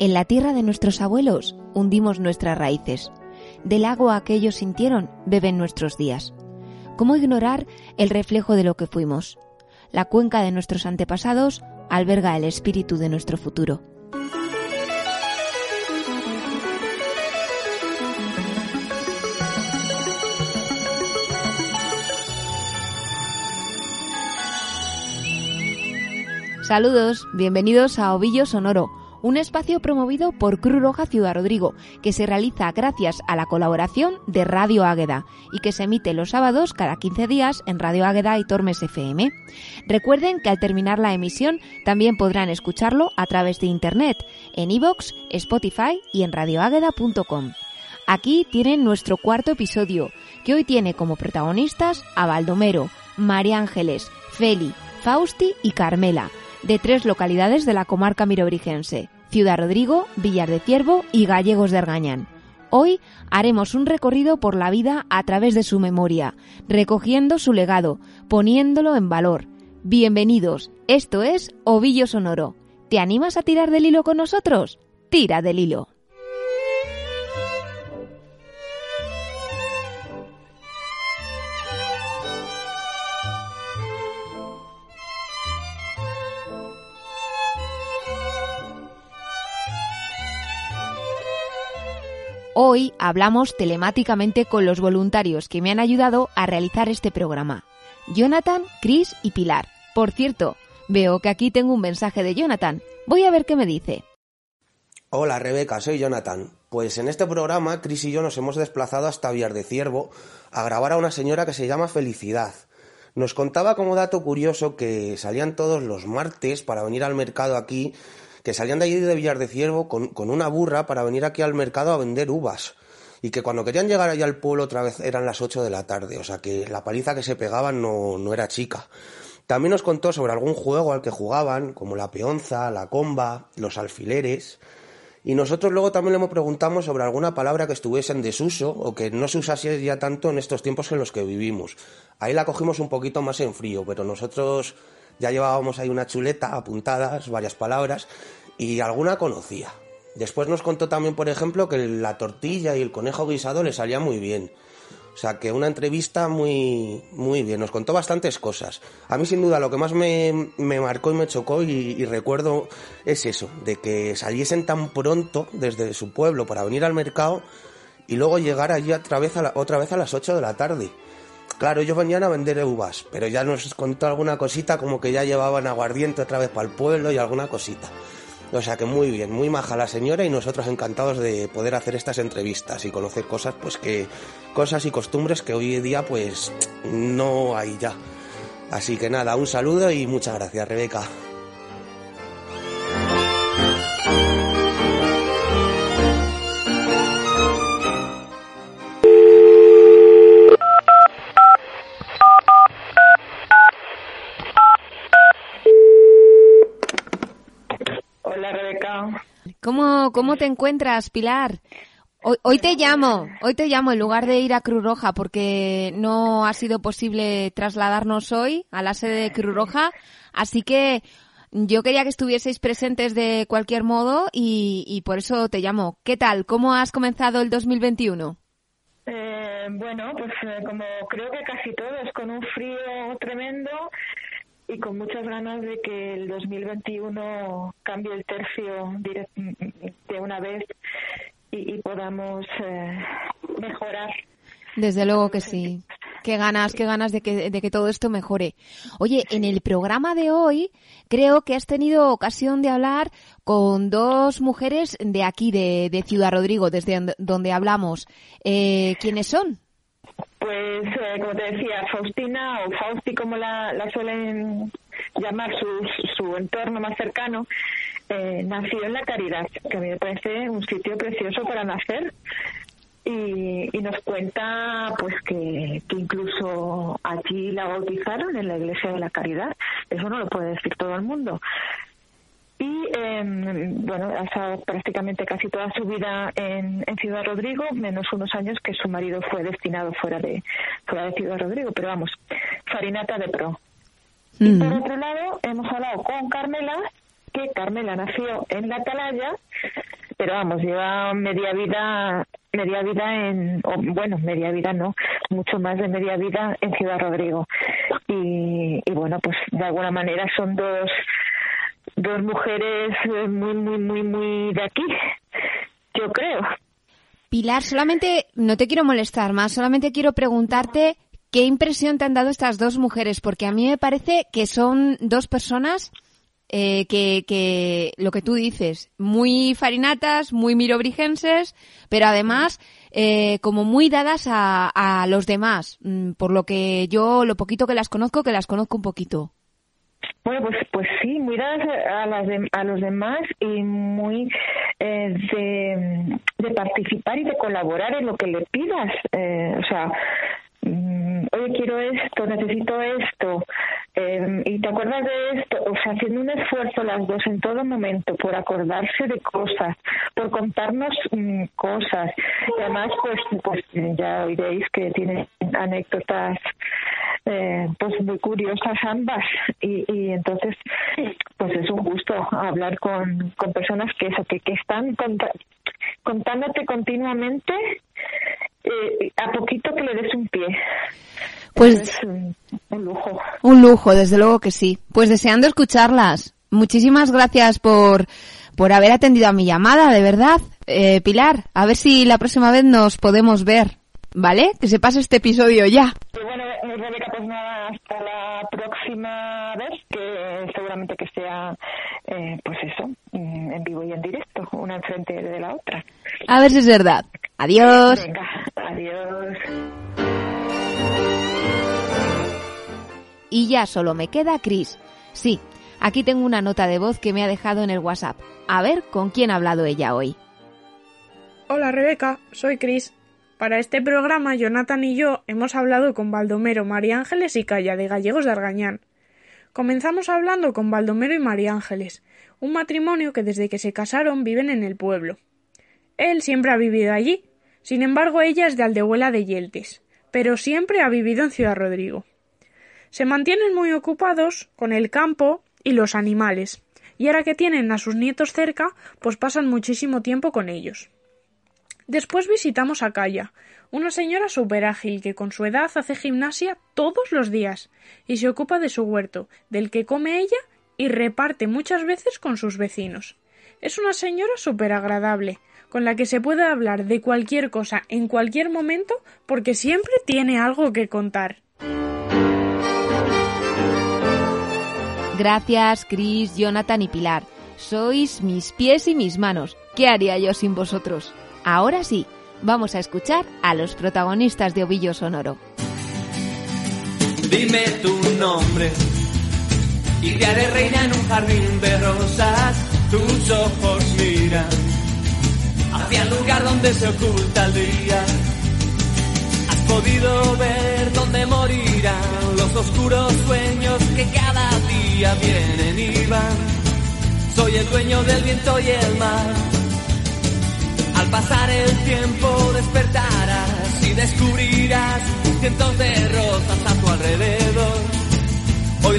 En la tierra de nuestros abuelos hundimos nuestras raíces. Del agua que ellos sintieron beben nuestros días. ¿Cómo ignorar el reflejo de lo que fuimos? La cuenca de nuestros antepasados alberga el espíritu de nuestro futuro. Saludos, bienvenidos a Ovillo Sonoro, un espacio promovido por Cruz Roja Ciudad Rodrigo, que se realiza gracias a la colaboración de Radio Águeda y que se emite los sábados cada 15 días en Radio Águeda y Tormes FM. Recuerden que al terminar la emisión también podrán escucharlo a través de internet, en iVoox, Spotify y en radioágueda.com. Aquí tienen nuestro cuarto episodio, que hoy tiene como protagonistas a Baldomero, María Ángeles, Feli, Fausti y Carmela de tres localidades de la comarca mirobrigense, Ciudad Rodrigo, Villar de Ciervo y Gallegos de Argañán. Hoy haremos un recorrido por la vida a través de su memoria, recogiendo su legado, poniéndolo en valor. Bienvenidos, esto es Ovillo Sonoro. ¿Te animas a tirar del hilo con nosotros? Tira del hilo. Hoy hablamos telemáticamente con los voluntarios que me han ayudado a realizar este programa. Jonathan, Chris y Pilar. Por cierto, veo que aquí tengo un mensaje de Jonathan. Voy a ver qué me dice. Hola Rebeca, soy Jonathan. Pues en este programa Chris y yo nos hemos desplazado hasta Villar de Ciervo a grabar a una señora que se llama Felicidad. Nos contaba como dato curioso que salían todos los martes para venir al mercado aquí que salían de allí de Villar de Ciervo con, una burra para venir aquí al mercado a vender uvas y que cuando querían llegar allá al pueblo otra vez eran las 8 de la tarde, o sea que la paliza que se pegaban no, no era chica. También nos contó sobre algún juego al que jugaban, como la peonza, la comba, los alfileres. Y nosotros luego también le preguntamos sobre alguna palabra que estuviese en desuso o que no se usase ya tanto en estos tiempos en los que vivimos. Ahí la cogimos un poquito más en frío, pero nosotros ya llevábamos ahí una chuleta, apuntadas, varias palabras, y alguna conocía. Después nos contó también, por ejemplo, que la tortilla y el conejo guisado le salía muy bien. O sea, que una entrevista muy, muy bien. Nos contó bastantes cosas. A mí, sin duda, lo que más me, marcó y me chocó y, recuerdo es eso, de que saliesen tan pronto desde su pueblo para venir al mercado y luego llegar allí otra vez a, otra vez a las 8 de la tarde. Claro, ellos venían a vender uvas, pero ya nos contó alguna cosita como que ya llevaban aguardiente otra vez para el pueblo y alguna cosita. O sea que muy bien, muy maja la señora y nosotros encantados de poder hacer estas entrevistas y conocer cosas, pues que cosas y costumbres que hoy en día pues no hay ya. Así que nada, un saludo y muchas gracias, Rebeca. ¿Cómo, cómo te encuentras, Pilar? Hoy, te llamo, hoy te llamo en lugar de ir a Cruz Roja porque no ha sido posible trasladarnos hoy a la sede de Cruz Roja, así que yo quería que estuvieseis presentes de cualquier modo y, por eso te llamo. ¿Qué tal? ¿Cómo has comenzado el 2021? Eh, bueno, pues eh, como creo que casi todos, con un frío tremendo y con muchas ganas de que el 2021 cambie el tercio de una vez y, podamos eh, mejorar. Desde luego que sí. Qué ganas, qué ganas de que, de que todo esto mejore. Oye, en el programa de hoy creo que has tenido ocasión de hablar con dos mujeres de aquí, de, Ciudad Rodrigo, desde donde hablamos. Eh, ¿Quiénes son? Pues, eh, como te decía, Faustina o Fausti, como la, suelen llamar su, su entorno más cercano, eh, nació en La Caridad, que a mí me parece un sitio precioso para nacer. Y, y nos cuenta pues que, que, incluso allí la bautizaron en la iglesia de la caridad eso no lo puede decir todo el mundo y em, bueno, ha estado prácticamente casi toda su vida en, Ciudad Rodrigo, menos unos años que su marido fue destinado fuera de, fuera de Ciudad Rodrigo, pero vamos, farinata de pro. Y por otro lado, hemos hablado con Carmela, que Carmela nació en la Atalaya, pero vamos, lleva media vida, media vida en, bueno, media vida no, mucho más de media vida en Ciudad Rodrigo. Y, y bueno, pues de alguna manera son dos, dos mujeres muy, muy, muy, muy de aquí, yo creo. Pilar, solamente no te quiero molestar más, solamente quiero preguntarte qué impresión te han dado estas dos mujeres, porque a mí me parece que son dos personas eh, que, que, lo que tú dices, muy farinatas, muy mirobrigenses, pero además eh, como muy dadas a, a los demás, mm, por lo que yo, lo poquito que las conozco, que las conozco un poquito. Bueno, pues, pues sí, muy dadas a, las a los demás y muy eh, de, de, participar y de colaborar en lo que le pidas. Eh, o sea, mm, oye, quiero esto, necesito esto, eh, y te acuerdas de esto, o sea, haciendo un esfuerzo las dos en todo momento por acordarse de cosas, por contarnos mm, cosas. Y además, pues, pues ya oiréis que tiene anécdotas eh, pues muy curiosas ambas y, y entonces pues es un gusto hablar con, con personas que eso que, que están contándote continuamente eh, a poquito que le des un pie pues un, un, lujo un lujo desde luego que sí pues deseando escucharlas muchísimas gracias por por haber atendido a mi llamada de verdad eh, Pilar a ver si la próxima vez nos podemos ver ¿vale? Que se pase este episodio ya. Y bueno, Rebeca, pues nada, hasta la próxima vez, que seguramente que sea, eh, pues eso, en vivo y en directo, una enfrente de la otra. A ver si es verdad. Adiós. Venga, adiós. Y ya solo me queda Chris. Sí, aquí tengo una nota de voz que me ha dejado en el WhatsApp. A ver con quién ha hablado ella hoy. Hola Rebeca, soy Chris. Para este programa, Jonathan y yo hemos hablado con Baldomero, María Ángeles y Calla de Gallegos de Argañán. Comenzamos hablando con Baldomero y María Ángeles, un matrimonio que desde que se casaron viven en el pueblo. Él siempre ha vivido allí, sin embargo ella es de Aldehuela de Yeltes, pero siempre ha vivido en Ciudad Rodrigo. Se mantienen muy ocupados con el campo y los animales, y ahora que tienen a sus nietos cerca, pues pasan muchísimo tiempo con ellos. Después visitamos a Calla, una señora súper ágil que con su edad hace gimnasia todos los días y se ocupa de su huerto, del que come ella y reparte muchas veces con sus vecinos. Es una señora súper agradable, con la que se puede hablar de cualquier cosa en cualquier momento porque siempre tiene algo que contar. Gracias, Chris, Jonathan y Pilar. Sois mis pies y mis manos. ¿Qué haría yo sin vosotros? Ahora sí, vamos a escuchar a los protagonistas de Ovillo Sonoro. Dime tu nombre y te haré reina en un jardín de rosas. Tus ojos miran hacia el lugar donde se oculta el día. Has podido ver dónde morirán los oscuros sueños que cada día vienen y van. Soy el dueño del viento y el mar al pasar el tiempo despertarás y descubrirás cientos de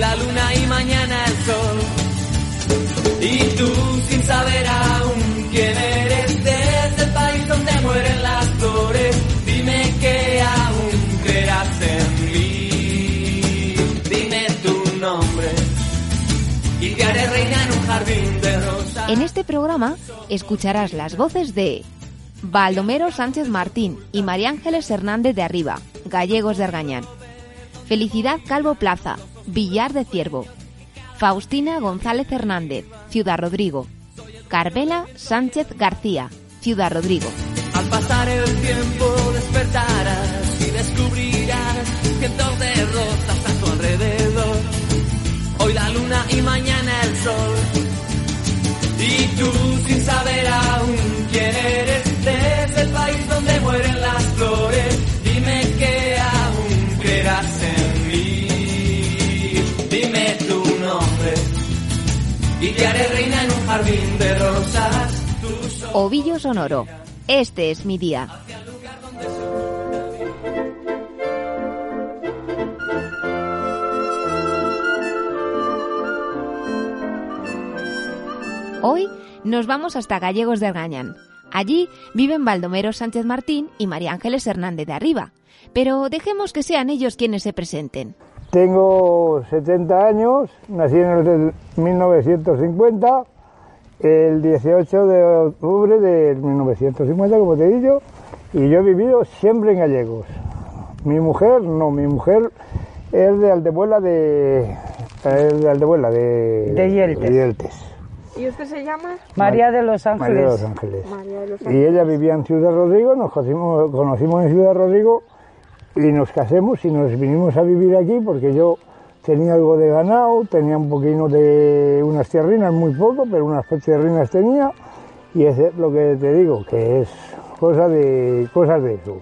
la luna y mañana el sol. Y tú sin saber aún quién eres desde el país donde mueren las flores. Dime que aún creerás en mí. Dime tu nombre y te haré reina en un jardín de rosas. En este programa escucharás las voces de Baldomero Sánchez Martín y María Ángeles Hernández de Arriba, gallegos de Argañán. Felicidad Calvo Plaza, Villar de Ciervo. Faustina González Hernández, Ciudad Rodrigo. Carvela Sánchez García, Ciudad Rodrigo. Al pasar el tiempo despertarás y descubrirás cientos de rosas a tu alrededor. Hoy la luna y mañana el sol. Y tú sin saber aún quién eres y te haré reina en un jardín de rosas. Ovillo Sonoro. Este es mi día. Hoy nos vamos hasta Gallegos de Argañán. Allí viven Baldomero Sánchez Martín y María Ángeles Hernández de Arriba. Pero dejemos que sean ellos quienes se presenten. Tengo 70 años, nací en el 1950, el 18 de octubre de 1950, como te he dicho, y yo he vivido siempre en Gallegos. Mi mujer, no, mi mujer es de Aldebuela de... Es de Aldebuela de... De Yeltes. de Yeltes. ¿Y usted se llama? María de los Ángeles. María de los Ángeles. María de los Y ella vivía en Ciudad Rodrigo, nos conocimos, conocimos en Ciudad Rodrigo y nos casamos y nos vinimos a vivir aquí porque yo tenía algo de ganado, tenía un poquito de unas tierrinas, muy poco, pero unas tierrinas tenía y es lo que te digo, que es cosa de, cosas de eso.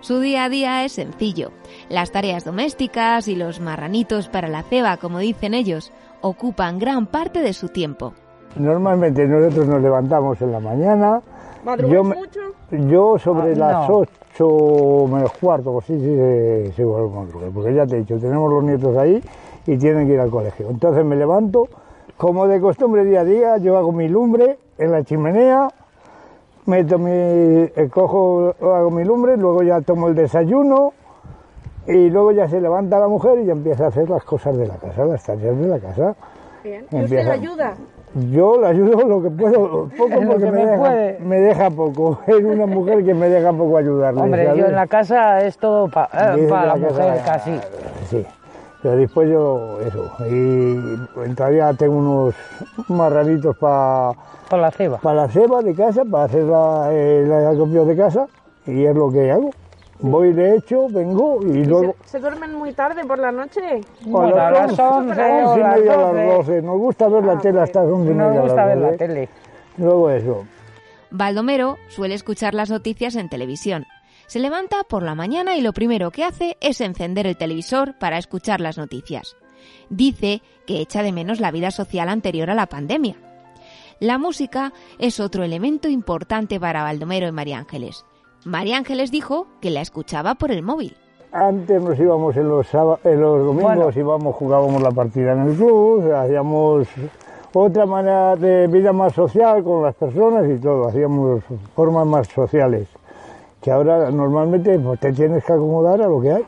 Su día a día es sencillo. Las tareas domésticas y los marranitos para la ceba, como dicen ellos, ocupan gran parte de su tiempo. Normalmente nosotros nos levantamos en la mañana. ¿Madrugas Yo, me- mucho? yo sobre Ah, las no. 8 menos cuarto, pues sí, sí, se, se madrugar, porque ya te he dicho, tenemos los nietos ahí y tienen que ir al colegio. Entonces me levanto, como de costumbre día a día, yo hago mi lumbre en la chimenea, meto mi, eh, cojo, hago mi lumbre, luego ya tomo el desayuno y luego ya se levanta la mujer y ya empieza a hacer las cosas de la casa, las tareas de la casa. Bien. ¿Y usted ayuda? Yo la ayudo lo que puedo, poco porque que me, me deja, me deja poco. Es una mujer que me deja poco ayudarle. Hombre, ¿sabes? yo en la casa es todo para Dice la mujer casa- casi. Sí, pero después yo, eso. Y todavía tengo unos marranitos para Por la ceba. la ceba de casa, para hacer la, acopio de casa, y es lo que hago. Voy de hecho, vengo y ¿Y luego... se, se duermen muy tarde por la noche? Bueno, a las 11 o once y las media, a las 12. 12. Nos gusta ver la tele hasta las 11 y media. Nos gusta ver la 12. tele. Luego eso. Baldomero suele escuchar las noticias en televisión. Se levanta por la mañana y lo primero que hace es encender el televisor para escuchar las noticias. Dice que echa de menos la vida social anterior a la pandemia. La música es otro elemento importante para Baldomero y María Ángeles. María Ángeles dijo que la escuchaba por el móvil. Antes nos íbamos en los, en los domingos, Bueno. íbamos, jugábamos la partida en el club, hacíamos otra manera de vida más social con las personas y todo, hacíamos formas más sociales. Que ahora normalmente pues, te tienes que acomodar a lo que hay.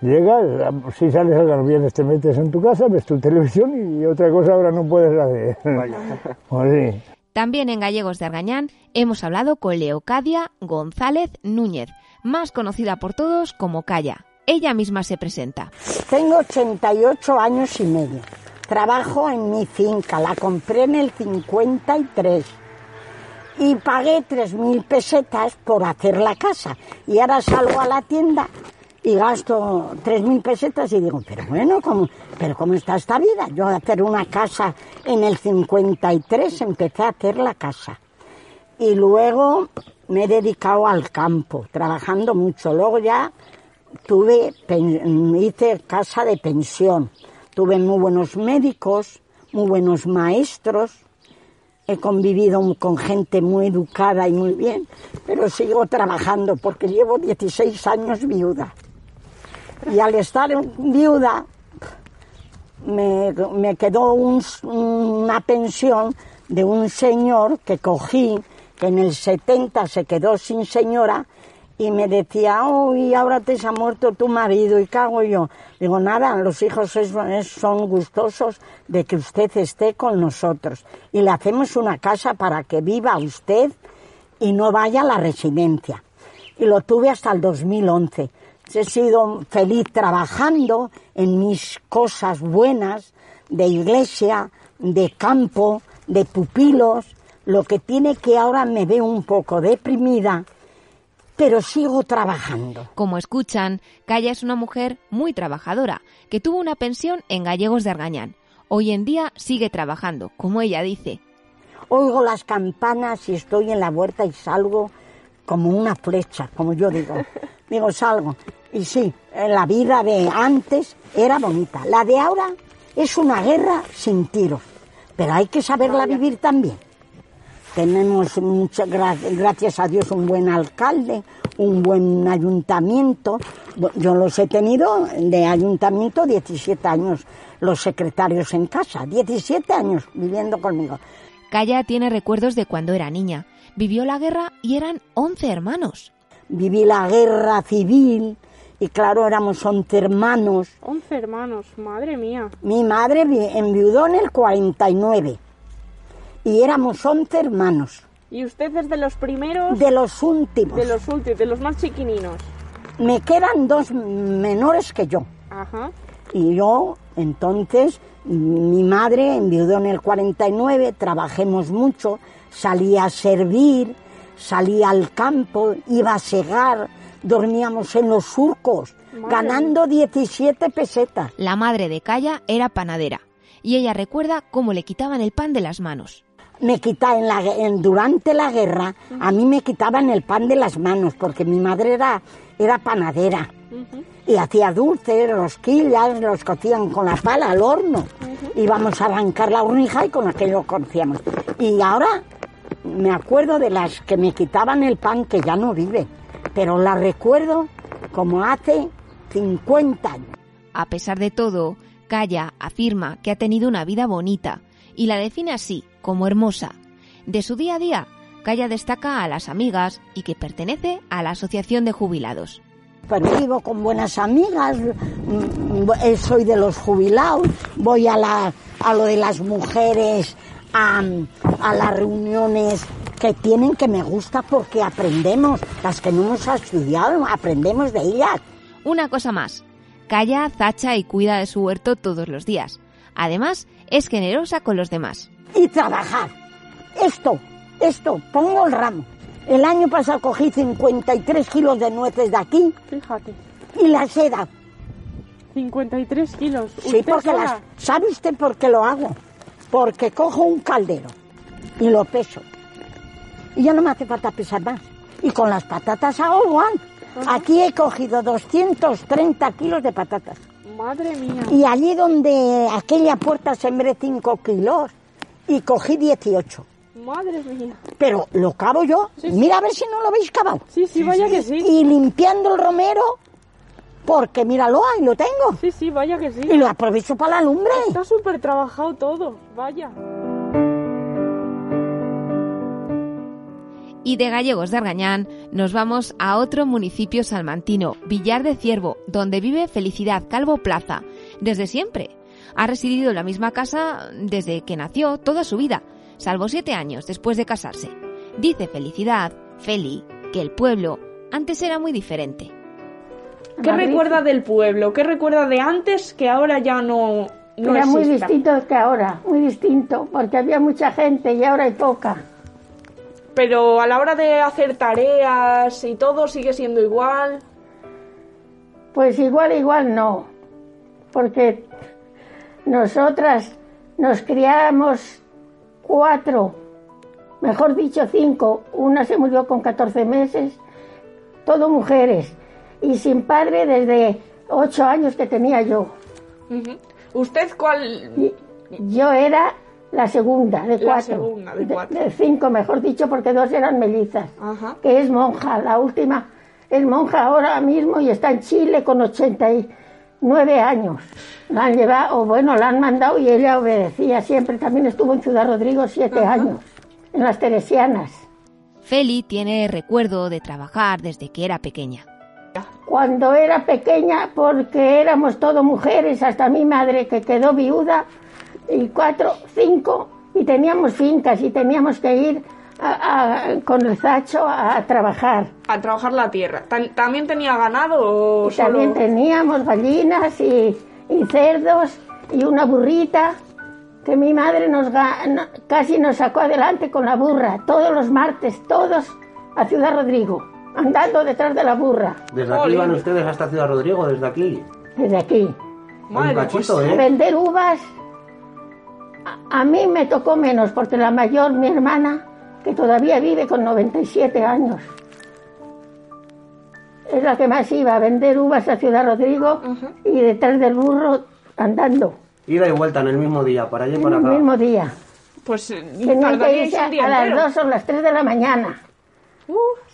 Llegas, si sales a los viernes te metes en tu casa, ves tu televisión y otra cosa ahora no puedes hacer. Pues sí. También en Gallegos de Argañán hemos hablado con Leocadia González Núñez, más conocida por todos como Calla. Ella misma se presenta. Tengo 88 años y medio. Trabajo en mi finca, la compré en el 53 y pagué 3.000 pesetas por hacer la casa. Y ahora salgo a la tienda y gasto 3.000 pesetas y digo, pero bueno, ¿cómo, pero ¿cómo está esta vida? Yo a hacer una casa en el 53 empecé a hacer la casa. Y luego me he dedicado al campo, trabajando mucho. Luego ya tuve, hice casa de pensión. Tuve muy buenos médicos, muy buenos maestros. He convivido con gente muy educada y muy bien, pero sigo trabajando porque llevo 16 años viuda. Y al estar viuda, me, me quedó un- una pensión de un señor que cogí, que en el 70 se quedó sin señora, y me decía, uy, ahora te se ha muerto tu marido, ¿y qué hago yo? Digo, nada, los hijos es- son gustosos de que usted esté con nosotros. Y le hacemos una casa para que viva usted y no vaya a la residencia. Y lo tuve hasta el 2011. He sido feliz trabajando en mis cosas buenas de iglesia, de campo, de pupilos, lo que tiene que ahora me veo un poco deprimida, pero sigo trabajando. Como escuchan, Calla es una mujer muy trabajadora, que tuvo una pensión en Gallegos de Argañán. Hoy en día sigue trabajando, como ella dice. Oigo las campanas y estoy en la huerta y salgo como una flecha, como yo digo. Digo, salgo. Y sí, la vida de antes era bonita. La de ahora es una guerra sin tiros. Pero hay que saberla vivir también. Tenemos, muchas gracias a Dios, un buen alcalde, un buen ayuntamiento. Yo los he tenido de ayuntamiento 17 años, los secretarios en casa, 17 años viviendo conmigo. Calla tiene recuerdos de cuando era niña. Vivió la guerra y eran 11 hermanos. Viví la guerra civil y claro, éramos 11 hermanos. 11 hermanos, madre mía. Mi madre vi- enviudó en el 49 y éramos 11 hermanos, ¿Y usted es de los primeros? de los últimos. De los últimos, de los más chiquininos. Me quedan dos menores que yo. Ajá. Y yo, entonces, mi madre enviudó en el 49, trabajemos mucho, salía a servir, salía al campo, iba a segar, dormíamos en los surcos, Madre ganando 17 pesetas. La madre de Calla era panadera y ella recuerda cómo le quitaban el pan de las manos. Me quita en la, en- durante la guerra, a mí me quitaban el pan de las manos, porque mi madre era, era panadera. Y hacía dulces, rosquillas, los cocían con la pala al horno. Íbamos a arrancar la hornija y con aquello cocíamos. Y ahora me acuerdo de las que me quitaban el pan, que ya no vive, pero la recuerdo como hace 50 años. A pesar de todo, Calla afirma que ha tenido una vida bonita y la define así, como hermosa. De su día a día, Calla destaca a las amigas y que pertenece a la Asociación de Jubilados. Pero vivo con buenas amigas, mm, eh, soy de los jubilados, voy a, la, a lo de las mujeres, a, a las reuniones que tienen que me gusta porque aprendemos, las que no hemos estudiado, aprendemos de ellas. Una cosa más, Calla, zacha y cuida de su huerto todos los días. Además, es generosa con los demás. Y trabajar. Esto, esto, pongo el ramo. El año pasado cogí 53 kilos de nueces de aquí Fíjate. y las he dado. 53 kilos. Sí, ¿Usted porque las... ¿Sabe usted por qué lo hago? Porque cojo un caldero y lo peso. Y ya no me hace falta pesar más. Y con las patatas hago igual. Aquí he cogido 230 kilos de patatas. Madre mía. Y allí donde aquella puerta sembré 5 kilos y cogí 18. Madre mía. Pero lo cavo yo. Sí, sí. Mira a ver si no lo habéis cavado. Sí, sí, vaya que sí. Y limpiando el romero, porque míralo, ahí lo tengo. Sí, sí, vaya que sí. Y lo aprovecho para la lumbre. Está súper trabajado todo. Vaya. Y de Gallegos de Argañán nos vamos a otro municipio salmantino, Villar de Ciervo, donde vive Felicidad Calvo Plaza, desde siempre. Ha residido en la misma casa desde que nació toda su vida, salvo siete años después de casarse. Dice Felicidad, Feli, que el pueblo antes era muy diferente. ¿Qué Madrid. recuerda del pueblo? ¿Qué recuerda de antes que ahora ya no, no Era muy distinto que ahora, muy distinto, porque había mucha gente y ahora hay poca. Pero a la hora de hacer tareas y todo sigue siendo igual. Pues igual, igual no, porque nosotras nos criábamos cuatro, mejor dicho cinco, una se murió con 14 meses, todo mujeres, y sin padre desde ocho años que tenía yo. ¿Usted cuál? Yo era la segunda de La cuatro. segunda de cuatro. de cinco, mejor dicho, porque dos eran melizas. Ajá. que es monja, la última es monja ahora mismo y está en Chile con 89 años. La han llevado, o bueno, la han mandado y ella obedecía siempre. También estuvo en Ciudad Rodrigo siete años, en las Teresianas. Feli tiene recuerdo de trabajar desde que era pequeña. Cuando era pequeña, porque éramos todo mujeres, hasta mi madre que quedó viuda, y cuatro, cinco, y teníamos fincas y teníamos que ir a- a- con el zacho a trabajar. A trabajar la tierra. ¿Tan- ¿También tenía ganado o Y también solo...? teníamos gallinas y, y cerdos y una burrita que mi madre nos casi nos sacó adelante con la burra, todos los martes, todos a Ciudad Rodrigo, andando detrás de la burra, Desde aquí van ustedes hasta Ciudad Rodrigo, desde aquí. desde aquí. Madre, un cachito, pues, ¿eh? vender uvas, a, a mí me tocó menos, porque la mayor, mi hermana, que todavía vive con 97 años, es la que más iba a vender uvas a Ciudad Rodrigo y detrás del burro andando. Ida y vuelta en el mismo día, para allá y En para el acá. mismo día. Pues eh, Tenían que irse a, las entero. dos o las tres de la mañana.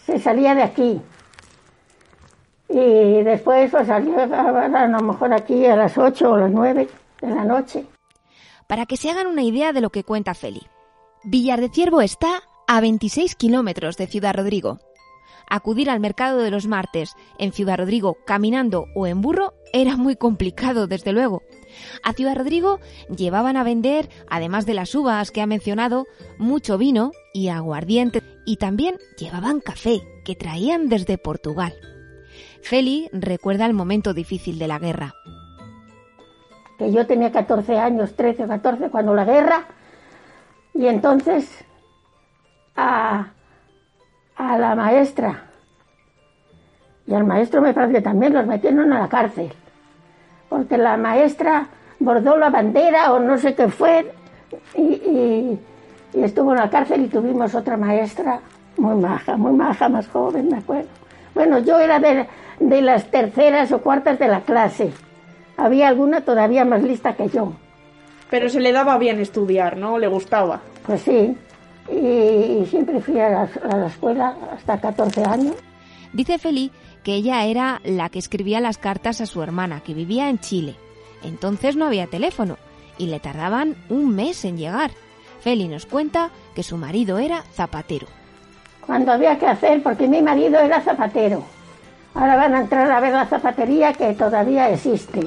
Se salía de aquí. Y después pues salió a, lo mejor aquí a las ocho o las nueve de la noche. Para que se hagan una idea de lo que cuenta Feli. Villar de Ciervo está a 26 kilómetros de Ciudad Rodrigo. Acudir al mercado de los martes en Ciudad Rodrigo caminando o en burro era muy complicado, desde luego. A Ciudad Rodrigo llevaban a vender, además de las uvas que ha mencionado, mucho vino y aguardiente y también llevaban café que traían desde Portugal. Feli recuerda el momento difícil de la guerra. Que yo tenía 14 años, 13 o 14 cuando la guerra, y entonces a, a la maestra y al maestro me parece que también los metieron a la cárcel, porque la maestra bordó la bandera o no sé qué fue y, y, y estuvo en la cárcel y tuvimos otra maestra muy maja, muy maja, más joven, me acuerdo. Bueno, yo era de, de las terceras o cuartas de la clase. Había alguna todavía más lista que yo. Pero se le daba bien estudiar, ¿no? ¿Le gustaba? Pues sí. Y, y siempre fui a la, a la, escuela hasta 14 años. Dice Feli que ella era la que escribía las cartas a su hermana, que vivía en Chile. Entonces no había teléfono y le tardaban un mes en llegar. Feli nos cuenta que su marido era zapatero. Cuando había que hacer, porque mi marido era zapatero. Ahora van a entrar a ver la zapatería que todavía existe.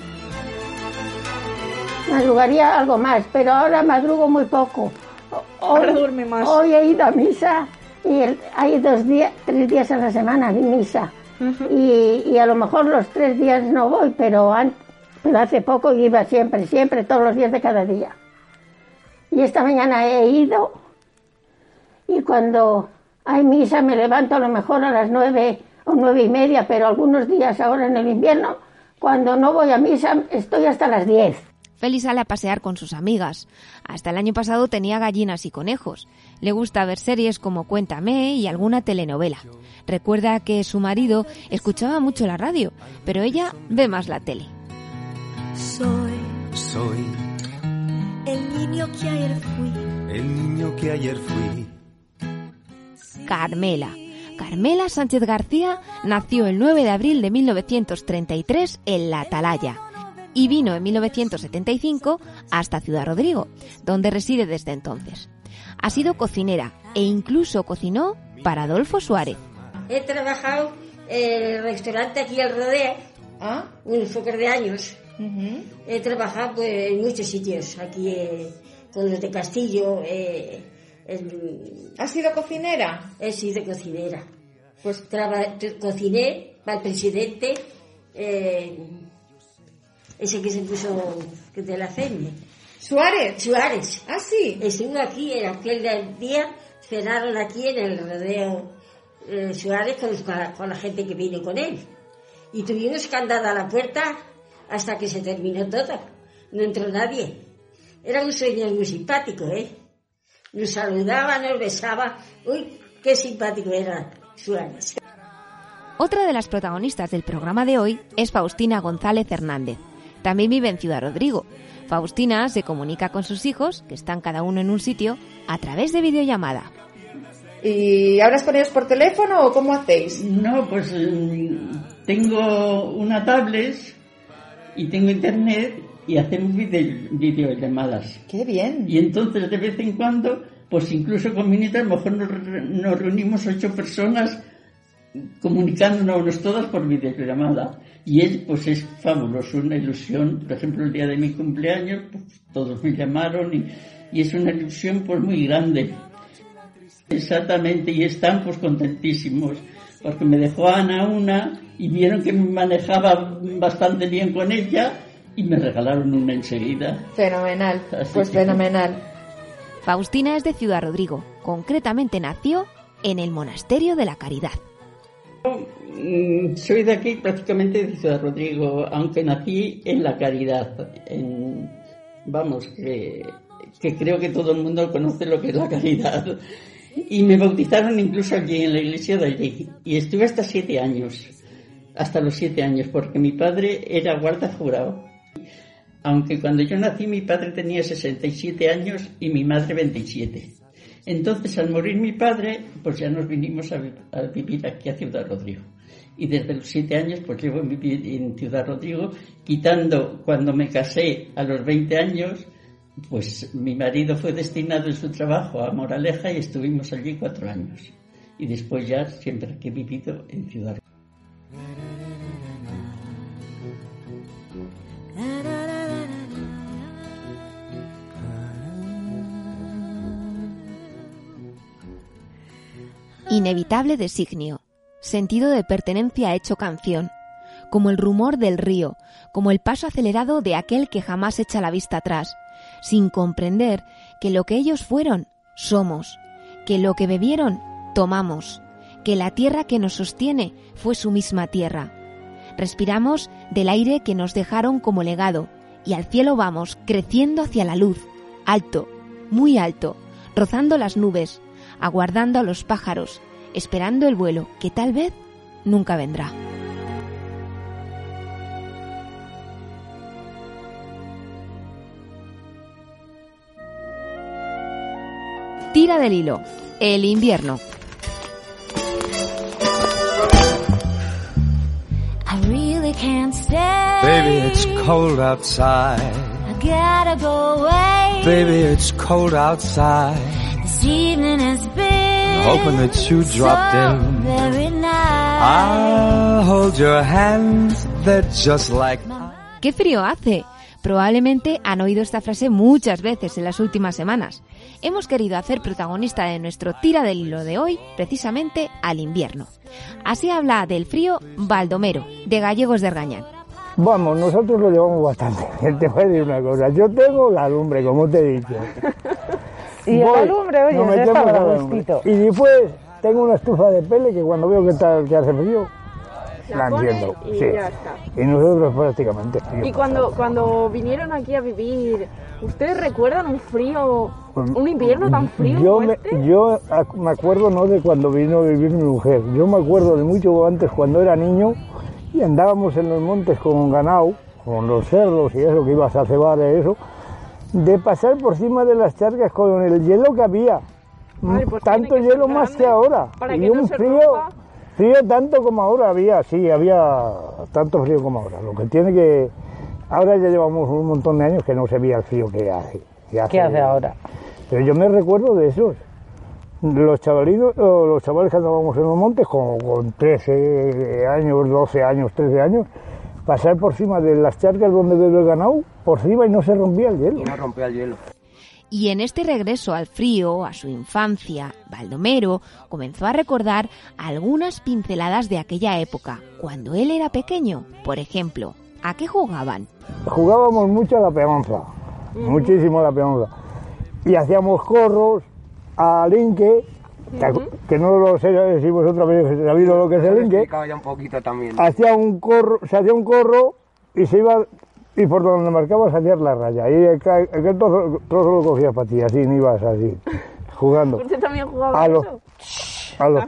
Madrugaría algo más, pero ahora madrugo muy poco. Hoy, ahora duerme más. Hoy he ido a misa y el, hay dos días, tres días a la semana de misa. Uh -huh. y, y, a lo mejor los tres días no voy, pero, an, pero hace poco iba siempre, siempre, todos los días de cada día. Y esta mañana he ido y cuando hay misa me levanto a lo mejor a las nueve o nueve y media, pero algunos días ahora en el invierno, cuando no voy a misa, estoy hasta las diez. Feli sale a pasear con sus amigas. Hasta el año pasado tenía gallinas y conejos. Le gusta ver series como Cuéntame y alguna telenovela. Recuerda que su marido escuchaba mucho la radio, pero ella ve más la tele. Soy, soy el niño que ayer fui. El niño que ayer fui. Carmela. Carmela Sánchez García nació el 9 de abril de 1933 en La Atalaya y vino en 1975 hasta Ciudad Rodrigo, donde reside desde entonces. Ha sido cocinera e incluso cocinó para Adolfo Suárez. He trabajado en el restaurante aquí al Rodea, ¿Ah? unos pocos de años. Uh -huh. He trabajado pues, en muchos sitios, aquí eh, con los de Castillo. Eh, el... ¿Has sido cocinera? He sido cocinera. Pues traba... cociné para el presidente. Eh, ese que se puso te la cene. ¿Suárez? Suárez. Ah, sí. Estuvo aquí en aquel día, cenaron aquí en el rodeo eh, Suárez con, con, la gente que vino con él. Y tuvimos que andar a la puerta hasta que se terminó todo. No entró nadie. Era un señor muy simpático, ¿eh? Nos saludaba, nos besaba. Uy, qué simpático era Suárez. Otra de las protagonistas del programa de hoy es Faustina González Hernández. También vive en Ciudad Rodrigo. Faustina se comunica con sus hijos, que están cada uno en un sitio, a través de videollamada. ¿Y hablas con ellos por teléfono o cómo hacéis? No, pues tengo una tablet y tengo internet y hacemos video, videollamadas. ¡Qué bien! Y entonces de vez en cuando, pues incluso con mi nieta, a lo mejor nos, nos reunimos ocho personas comunicándonos todas por videollamada. Y él, pues es fabuloso, una ilusión. Por ejemplo, el día de mi cumpleaños, pues, todos me llamaron y, y, es una ilusión pues muy grande. Exactamente, y están pues contentísimos, porque me dejó Ana una y vieron que me manejaba bastante bien con ella y me regalaron una enseguida. Fenomenal, Así pues que... fenomenal. Faustina es de Ciudad Rodrigo, concretamente nació en el Monasterio de la Caridad. Soy de aquí prácticamente de Ciudad Rodrigo, aunque nací en la Caridad. En, vamos, que, que, creo que todo el mundo conoce lo que es la Caridad. Y me bautizaron incluso allí, en la iglesia de allí. Y estuve hasta siete años, hasta los siete años, porque mi padre era guarda jurado. Aunque cuando yo nací mi padre tenía 67 años y mi madre 27. Entonces, al morir mi padre, pues ya nos vinimos a, a, vivir aquí a Ciudad Rodrigo. Y desde los siete años, pues llevo en Ciudad Rodrigo, quitando cuando me casé a los 20 años, pues mi marido fue destinado en su trabajo a Moraleja y estuvimos allí cuatro años. Y después ya siempre que he vivido en Ciudad. Inevitable designio, sentido de pertenencia hecho canción, como el rumor del río, como el paso acelerado de aquel que jamás echa la vista atrás, sin comprender que lo que ellos fueron, somos, que lo que bebieron, tomamos, que la tierra que nos sostiene fue su misma tierra. Respiramos del aire que nos dejaron como legado, y al cielo vamos, creciendo hacia la luz, alto, muy alto, rozando las nubes, aguardando a los pájaros, esperando el vuelo que tal vez nunca vendrá. Tira del hilo. El invierno. Can't stay. Baby, it's cold outside. I gotta go away. Baby, it's cold outside. This evening has been Hoping that you dropped so in. very nice. I'll hold your hands, they're just like. ¿Qué frío hace? Probablemente han oído esta frase muchas veces en las últimas semanas. Hemos querido hacer protagonista de nuestro tira del hilo de hoy precisamente al invierno. Así habla del frío Baldomero, de Gallegos de Argañán. Vamos, nosotros lo llevamos bastante bien. Te voy a decir una cosa. Yo tengo la lumbre, como te he dicho. Y Voy, la lumbre, oye, nos se metemos deja a la para lumbre. Y después tengo una estufa de pele que cuando veo que, está, que hace frío, la, pones enciendo. y sí. ya está. Y nosotros prácticamente. Y cuando, cuando vinieron aquí a vivir, ¿ustedes recuerdan un frío, un invierno tan frío? Yo, me, yo me acuerdo no de cuando vino a vivir mi mujer, yo me acuerdo de mucho antes cuando era niño y andábamos en los montes con ganado, con los cerdos y eso que ibas a cebar y eso, de pasar por encima de las charcas con el hielo que había. Madre, pues tanto hielo más que ahora. para y que no un se frío, rompa. Frío tanto como ahora había, sí, había tanto frío como ahora. Lo que tiene que... Ahora ya llevamos un montón de años que no se veía el frío que hace. que ¿Qué hace ahora? pero yo me recuerdo de esos. Los chavalitos, o los chavales que andábamos en los montes con, con 13 años, 12 años, 13 años, pasar por encima de las charcas donde bebe el ganado, por encima y no se rompía el hielo. Y no rompía el hielo. Y en este regreso al frío, a su infancia, Baldomero comenzó a recordar algunas pinceladas de aquella época, cuando él era pequeño. Por ejemplo, ¿a qué jugaban? Jugábamos mucho a la peonza, muchísimo a la peonza. Y hacíamos corros, a linque, que no lo sé si vosotros habéis sabido lo que es el linque. hacía un corro, se hacía un corro y se iba y por donde marcabas hacías la raya y aquel aquel trozo, trozo lo cogías para ti, así ni ibas así, jugando. ¿Usted también jugaba A los, eso? a los,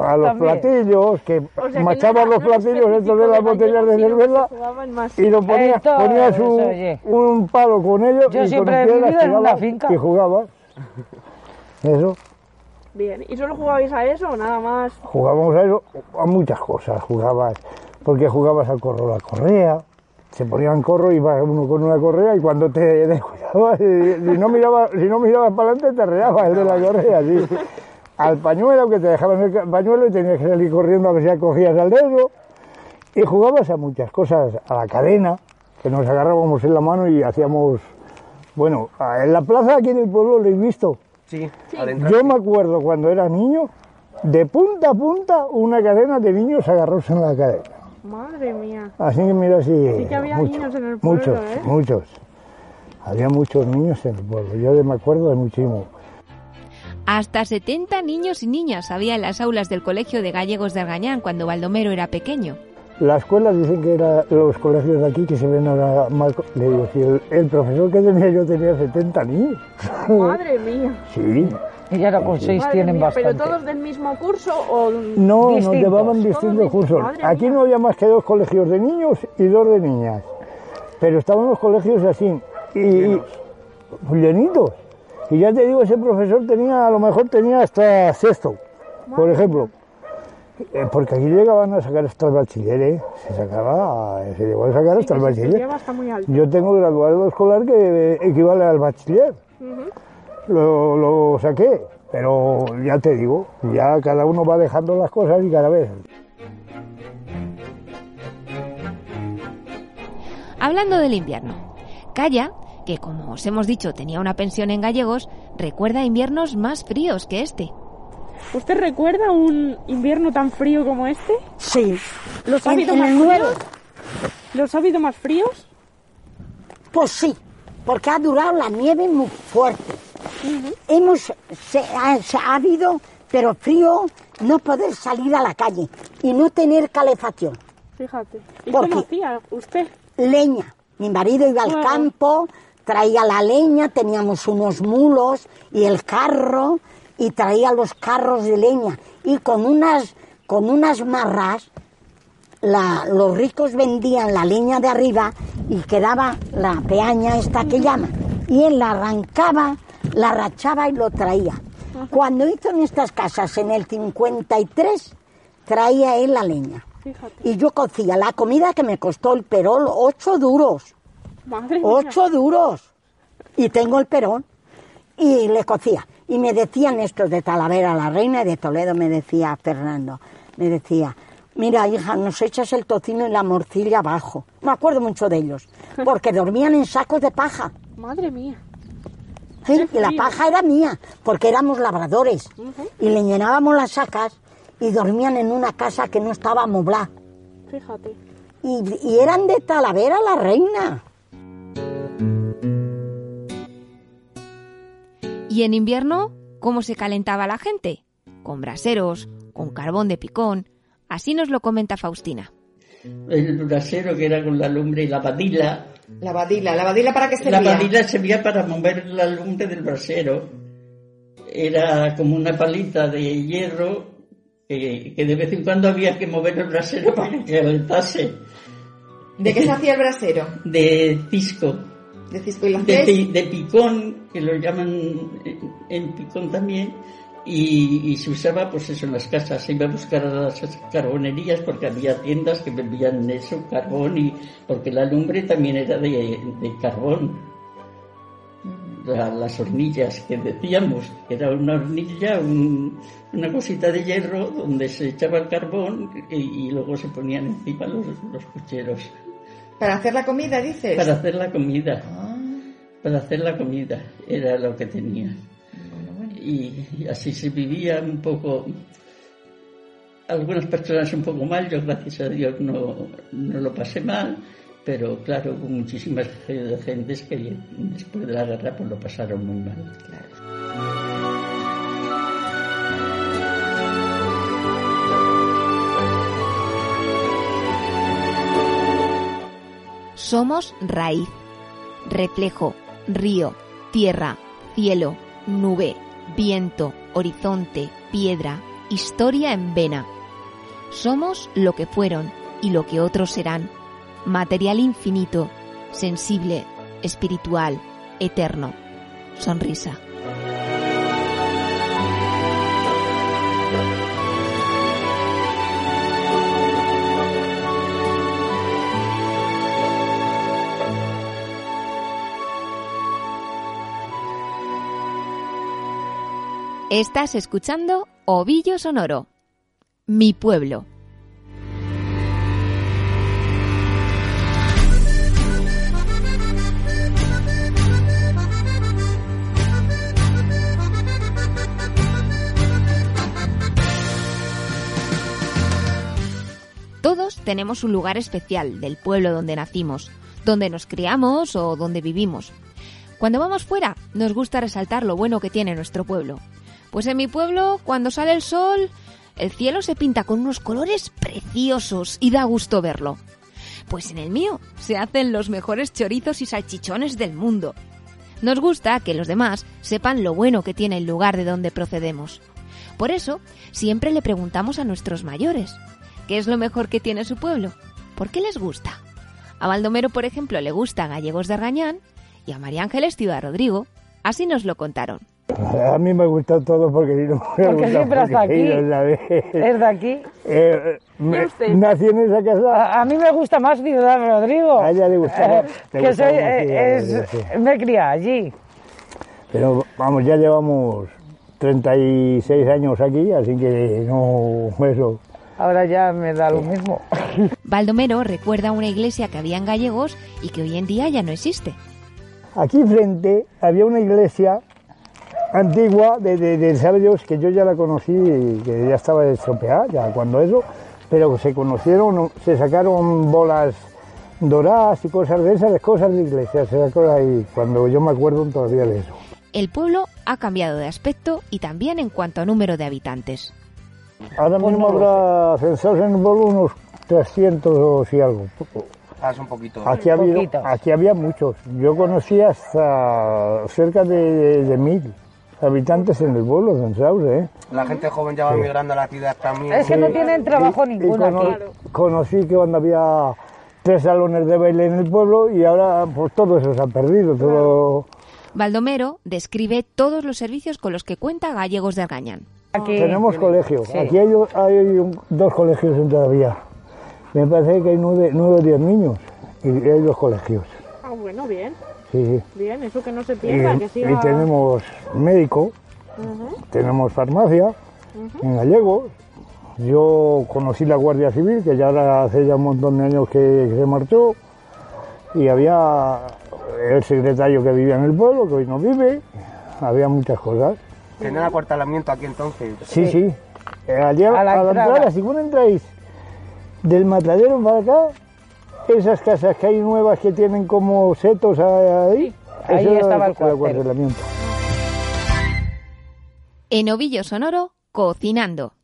a los platillos, que O sea, que machabas no era- los no platillos dentro de las botellas de cerveza y lo ponías, Esto ponías un, palo con ellos Yo y siempre con he en una finca. y jugabas. Eso. Bien, ¿y solo jugabais a eso o nada más? Jugábamos a eso, a muchas cosas jugabas, porque jugabas al corro la correa, se ponían corro y iba uno con una correa y cuando te descuidabas, y- si no mirabas, si no mirabas para adelante te reabas el de la correa, sí. Al pañuelo, que te dejaban el pañuelo y tenías que salir corriendo a ver si acogías al dedo. Y jugabas a muchas cosas, a la cadena, que nos agarrábamos en la mano y hacíamos, bueno, en la plaza aquí en el pueblo lo he visto. Sí, entrar. Yo me acuerdo cuando era niño, de punta a punta, una cadena de niños agarrados en la cadena. Madre mía. Así que mira, sí. Sí que había mucho- niños en el pueblo, Muchos, ¿eh? muchos. Había muchos niños en el pueblo. Yo de- me acuerdo de muchísimo. Hasta 70 niños y niñas había en las aulas del colegio de Gallegos de Argañán cuando Baldomero era pequeño. La escuela dicen que era los colegios de aquí que se ven ahora mal. Le digo, si el, el profesor que tenía yo tenía 70 niños. Madre mía. Sí. Y ahora con seis Madre tienen mía, bastante. ¿Pero todos del mismo curso o No, nos Distintos. llevaban Todos distintos cursos. Madre Aquí mía. no había más que dos colegios de niños y dos de niñas. Pero estaban los colegios así. Y, llenitos. Y ya te digo, ese profesor tenía, a lo mejor tenía hasta sexto, por ejemplo. Eh, porque aquí llegaban a sacar hasta el bachiller, ¿eh? Se sacaba, se llegó a sacar hasta el bachiller. estudiaba hasta muy alto. Yo tengo graduado escolar que equivale al bachiller. Lo, lo saqué, pero ya te digo, ya cada uno va dejando las cosas y cada vez. Hablando del invierno, Calla, que como os hemos dicho tenía una pensión en gallegos, recuerda inviernos más fríos que este. ¿Usted recuerda un invierno tan frío como este? Sí. ¿Los ha habido más fríos? ¿Los ha habido más fríos? Pues sí, porque ha durado la nieve muy fuerte. Hemos, se, ha, se ha habido, pero frío, no poder salir a la calle y no tener calefacción. Fíjate. ¿Y ¿Por cómo qué? hacía usted? Leña. Mi marido iba al Ah. campo, traía la leña, teníamos unos mulos y el carro y traía los carros de leña y con unas con unas marras la- los ricos vendían la leña de arriba y quedaba la peaña esta que llama y él la arrancaba, la rachaba y lo traía. Cuando hizo en estas casas en el 53 traía él la leña. Fíjate. Y yo cocía la comida que me costó el perol ocho duros. Madre mía. Ocho duros. Y tengo el perón. Y le cocía. Y me decían estos de Talavera, la reina de Toledo, me decía Fernando, me decía, mira hija, nos echas el tocino y la morcilla abajo. Me acuerdo mucho de ellos. Porque dormían en sacos de paja. Madre mía. ¿sí? Qué Y la paja era mía, porque éramos labradores. Y le llenábamos las sacas y dormían en una casa que no estaba amoblada. Fíjate. Y, y eran de Talavera la reina. ¿Y en invierno cómo se calentaba la gente? Con braseros, con carbón de picón. Así nos lo comenta Faustina. El brasero que era con la lumbre y la badila. La badila, ¿la badila para qué servía? La badila servía para mover la lumbre del brasero. Era como una palita de hierro que, que de vez en cuando había que mover el brasero para que calentase. ¿De qué se hacía el brasero? De cisco. De cisco y la de, de picón, que lo llaman en, en picón también, y, y se usaba pues eso en las casas, se iba a buscar a las carbonerías porque había tiendas que vendían eso, carbón, y porque la lumbre también era de, de carbón. La- las hornillas que decíamos, que era una hornilla, un- una cosita de hierro donde se echaba el carbón y, y luego se ponían encima los, los pucheros. ¿Para hacer la comida, dices? Para hacer la comida. Para hacer la comida era lo que tenía. Y, así se vivía un poco. Algunas personas un poco mal, yo gracias a Dios no, no lo pasé mal, pero claro, hubo muchísimas ge- gentes que después de la guerra pues lo pasaron muy mal. Somos raíz, reflejo, río, tierra, cielo, nube, viento, horizonte, piedra, historia en vena. Somos lo que fueron y lo que otros serán, material infinito, sensible, espiritual, eterno. Sonrisa. Estás escuchando Ovillo Sonoro, mi pueblo. Todos tenemos un lugar especial del pueblo donde nacimos, donde nos criamos o donde vivimos. Cuando vamos fuera, nos gusta resaltar lo bueno que tiene nuestro pueblo. Pues en mi pueblo, cuando sale el sol, el cielo se pinta con unos colores preciosos y da gusto verlo. Pues en el mío se hacen los mejores chorizos y salchichones del mundo. Nos gusta que los demás sepan lo bueno que tiene el lugar de donde procedemos. Por eso, siempre le preguntamos a nuestros mayores, ¿qué es lo mejor que tiene su pueblo? ¿Por qué les gusta? A Baldomero, por ejemplo, le gusta Gallegos de Argañán y a María Ángeles Ciudad Rodrigo. Así nos lo contaron. A mí me gusta todo porque si no me Porque siempre hasta aquí. Es de aquí. Eh, me- nací en esa casa. A, a mí me gusta más Ciudad Rodrigo. A ella le gustaba- Eh, que gustaba soy, eh, es- Rodrigo, sí. me criado allí. Pero vamos, ya llevamos 36 años aquí, así que no, eso. Ahora ya me da lo mismo. Baldomero recuerda una iglesia que había en Gallegos y que hoy en día ya no existe. Aquí frente había una iglesia antigua de, de, de sabe Dios, que yo ya la conocí, que ya estaba estropeada, ya cuando eso, pero se conocieron, se sacaron bolas doradas y cosas de esas, cosas de iglesia, se sacó ahí, cuando yo me acuerdo todavía de eso. El pueblo ha cambiado de aspecto y también en cuanto a número de habitantes. Ahora Pues mismo habrá censados en el pueblo unos 300 y algo. Ah, es un poquito. Aquí, ha habido- Poquitos. aquí había muchos. Yo conocí hasta cerca de, de mil habitantes en el pueblo censados, ¿eh? La gente joven ya va migrando a la ciudad también. Es que no tienen trabajo Y- y ninguno cono- aquí. Conocí que cuando había tres salones de baile en el pueblo y ahora pues todo eso se ha perdido. Todo... Baldomero describe todos los servicios con los que cuenta Gallegos de Argañán. Aquí. Tenemos colegios. Sí. Aquí hay, hay un- dos colegios en todavía. Me parece que hay nueve, nueve o diez niños y hay dos colegios. Ah, bueno, bien, Sí, sí. bien, eso que no se Y, pierda, que siga... y tenemos médico, tenemos farmacia en Gallegos. Yo conocí la Guardia Civil, que ya ahora hace ya un montón de años que, que se marchó, y había el secretario que vivía en el pueblo, que hoy no vive, había muchas cosas. Tenían acuartelamiento aquí entonces. Sí, sí. Eh, allí a, A la a la entrada. entrada, si vos entráis del matadero para acá, esas casas que hay nuevas que tienen como setos ahí, ahí estaba el. En Ovillo Sonoro, cocinando.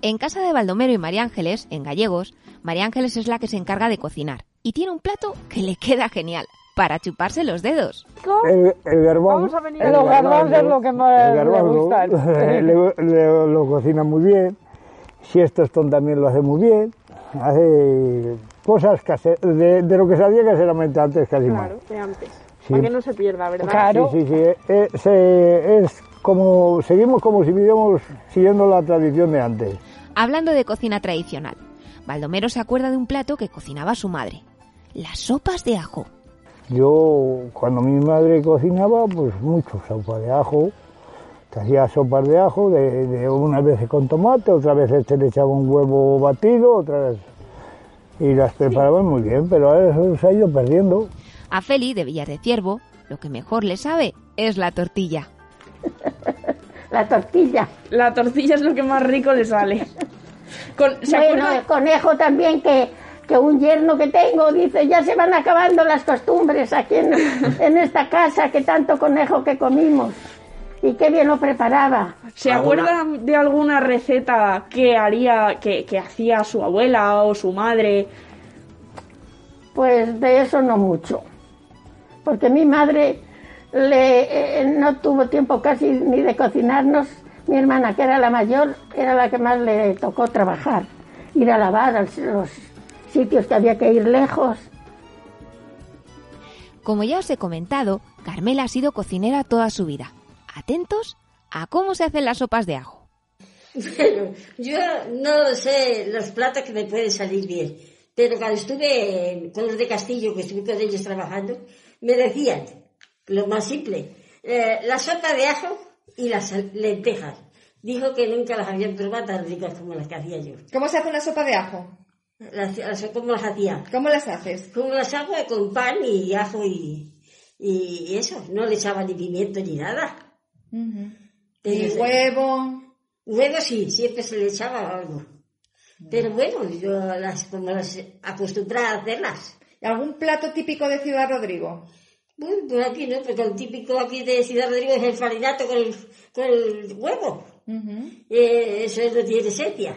En casa de Baldomero y María Ángeles, en Gallegos, María Ángeles es la que se encarga de cocinar y tiene un plato que le queda genial para chuparse los dedos. El, el garbón. Vamos a venir. el Los garbanzos es lo que más el le garbanzo, gustan. le- le- lo cocina muy bien. Si es tostón también lo hace muy bien. Hace cosas case- de, de lo que se hacía caseramente antes casi más. Claro, de antes. Sí. Para que no se pierda, ¿verdad? Claro. Sí, sí, sí. eh, se- es como, seguimos como si viviéramos siguiendo la tradición de antes. Hablando de cocina tradicional, Baldomero se acuerda de un plato que cocinaba su madre, las sopas de ajo. Yo, cuando mi madre cocinaba, pues mucho, sopa de ajo. Te hacía sopas de ajo, de, de unas veces con tomate, otras veces te le echaba un huevo batido, otras y las preparaban muy bien, pero ahora eso se ha ido perdiendo. A Feli, de Villar de Ciervo, lo que mejor le sabe es la tortilla. La tortilla. La tortilla es lo que más rico le sale. Con, ¿Se bueno, acuerda? el conejo también, que, que un yerno que tengo dice, ya se van acabando las costumbres aquí en, en esta casa, que tanto conejo que comimos. Y qué bien lo preparaba. ¿Se acuerda de alguna receta que haría, que, que hacía su abuela o su madre? Pues de eso no mucho. Porque mi madre le, eh, no tuvo tiempo casi ni de cocinarnos. Mi hermana, que era la mayor, era la que más le tocó trabajar. Ir a lavar a los sitios que había que ir lejos. Como ya os he comentado, Carmela ha sido cocinera toda su vida. Atentos a cómo se hacen las sopas de ajo. Bueno, yo no sé los platos que me pueden salir bien, pero cuando estuve con los de Castillo, que estuve con ellos trabajando, me decían lo más simple, eh, la sopa de ajo y las lentejas. Dijo que nunca las habían probado tan ricas como las que hacía yo. ¿Cómo se hace una sopa de ajo? Las, las- ¿Cómo las hacía? ¿Cómo las haces? Como las hago con pan y ajo y, y eso. No le echaba ni pimiento ni nada. Ujú. Pero ¿Y huevo? Huevo sí, siempre se le echaba algo. Pero bueno, yo las, como las acostumbraba a hacerlas. ¿Algún plato típico de Ciudad Rodrigo? Bueno, pues aquí no, porque el típico aquí de Ciudad Rodrigo es el farinato con el, con el huevo. Ujú. Eh, eso no tiene esencia.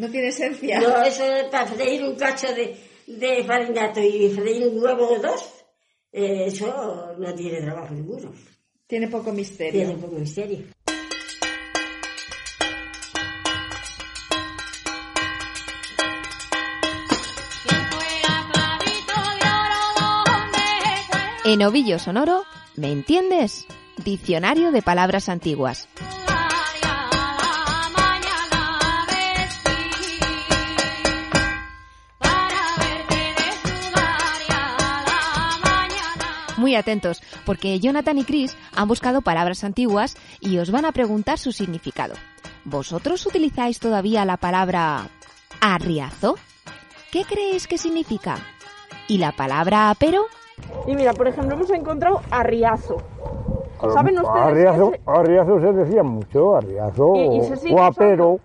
No tiene esencia. No, eso para freír un cacho de, de farinato y freír un huevo o dos, eh, eso no tiene trabajo ninguno. Tiene poco misterio. Tiene poco misterio. En ovillo sonoro, ¿me entiendes? Diccionario de palabras antiguas. Muy atentos, porque Jonathan y Chris han buscado palabras antiguas y os van a preguntar su significado. ¿Vosotros utilizáis todavía la palabra arriazo? ¿Qué creéis que significa? ¿Y la palabra apero? Y mira, por ejemplo, hemos encontrado arriazo. ¿Saben ustedes Arriazo, qué es- arriazo se decía mucho, arriazo. Y- y se o apero.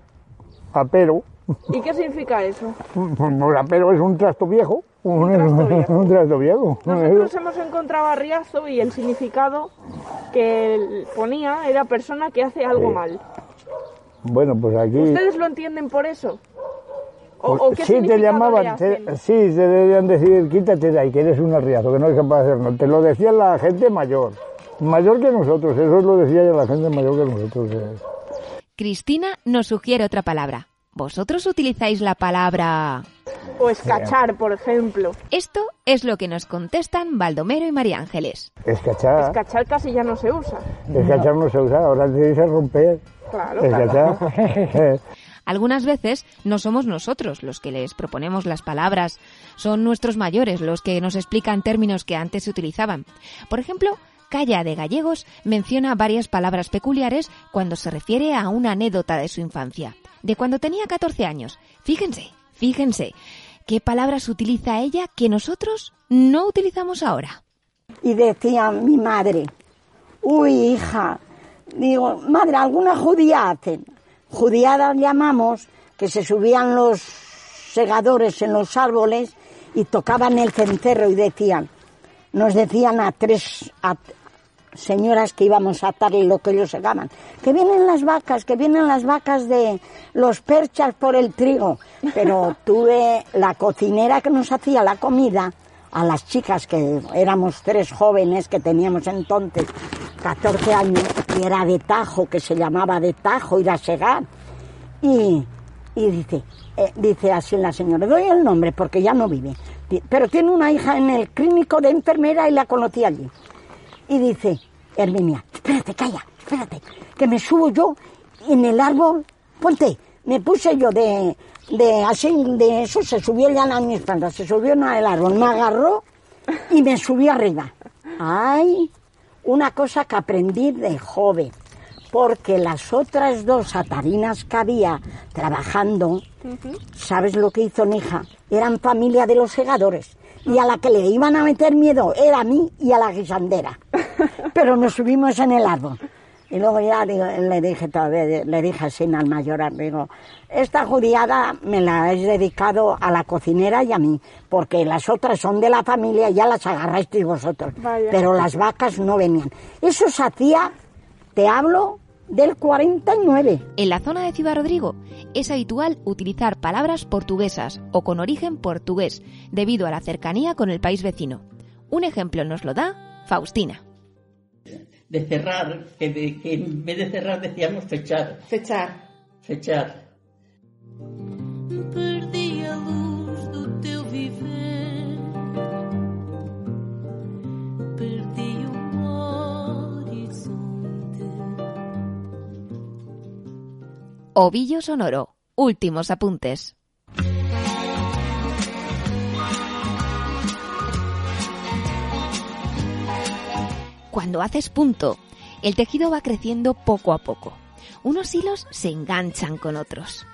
Apero. ¿Y qué significa eso? Pues apero es un trasto viejo. Un, trasto viejo. un trasto viejo. Nosotros hemos encontrado arriazo y el significado que él ponía era persona que hace algo Sí. mal. Bueno, pues aquí. ¿Ustedes lo entienden por eso? ¿O, o Pues qué sí, te llamaban, te- sí, te debían decir, quítate de ahí, que eres un arriazo, que no eres capaz de hacerlo. Te lo decía la gente mayor, mayor que nosotros, eso lo decía ya la gente mayor que nosotros. eh. Cristina nos sugiere otra palabra. ¿Vosotros utilizáis la palabra... O escachar, por ejemplo. Esto es lo que nos contestan Baldomero y María Ángeles. Escachar, Escachar casi ya no se usa. escachar no se usa, ahora te dice romper. Claro. Escachar. Algunas veces no somos nosotros los que les proponemos las palabras, son nuestros mayores los que nos explican términos que antes se utilizaban. Por ejemplo, Calla de Gallegos menciona varias palabras peculiares cuando se refiere a una anécdota de su infancia, de cuando tenía 14 años. Fíjense, fíjense, ¿qué palabras utiliza ella que nosotros no utilizamos ahora? Y decía mi madre, uy, hija, digo, madre, ¿alguna judía hacen? Judiadas llamamos, que se subían los segadores en los árboles y tocaban el cencerro y decían, nos decían a tres señoras que íbamos a atarle lo que ellos segaban, que vienen las vacas, que vienen las vacas de los perchas por el trigo. Pero tuve la cocinera que nos hacía la comida, a las chicas que éramos tres jóvenes que teníamos entonces 14 años, y era de Tajo, que se llamaba de Tajo, ir a segar. Y, y dice, eh, dice así la señora, doy el nombre porque ya no vive, pero tiene una hija en el clínico de enfermera y la conocí allí. Y dice, Herminia, espérate, calla, espérate, que me subo yo en el árbol, ponte, me puse yo de, de así, de eso, se subió ya a mi espalda, se subió en el árbol, me agarró y me subí arriba. Ay, una cosa que aprendí de joven, porque las otras dos atarinas que había trabajando, ¿sabes lo que hizo hija? Eran familia de los segadores. Y a la que le iban a meter miedo era a mí y a la guisandera. Pero nos subimos en el árbol. Y luego ya digo, le dije todavía, le dije así al mayor, digo, esta judiada me la he dedicado a la cocinera y a mí, porque las otras son de la familia y ya las agarrasteis vosotros. Vaya. Pero las vacas no venían. Eso se hacía, te hablo, del 49. En la zona de Ciudad Rodrigo es habitual utilizar palabras portuguesas o con origen portugués, debido a la cercanía con el país vecino. Un ejemplo nos lo da Faustina. De cerrar, que, de- que en vez de cerrar decíamos fechar. Fechar. Fechar. Perdi a luz do teu viver, perdi o horizonte. Ovillo Sonoro. Últimos apuntes. Cuando haces punto, el tejido va creciendo poco a poco. Unos hilos se enganchan con otros.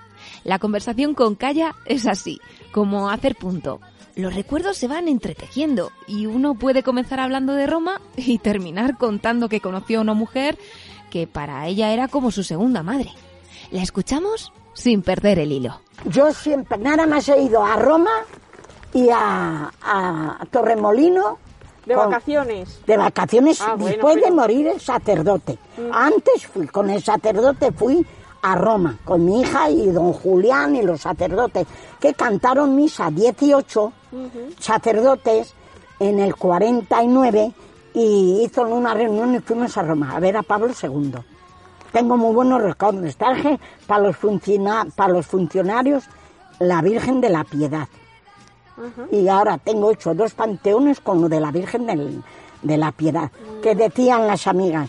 La conversación con Calla es así, como hacer punto. Los recuerdos se van entretejiendo y uno puede comenzar hablando de Roma y terminar contando que conoció a una mujer que para ella era como su segunda madre. La escuchamos sin perder el hilo. Yo siempre, nada más he ido a Roma y a, a Torremolino. De con- vacaciones. De vacaciones Ah, bueno, después de morir el sacerdote. Mm. Antes fui con el sacerdote, fui a Roma con mi hija y don Julián y los sacerdotes que cantaron misa 18 sacerdotes en el 49 y hizo una reunión y fuimos a Roma a ver a Pablo II. Tengo muy buenos recuerdos. Para los, funciona- para los funcionarios la Virgen de la Piedad. Y ahora tengo hecho dos panteones con lo de la Virgen del- de la piedad. Que decían las amigas,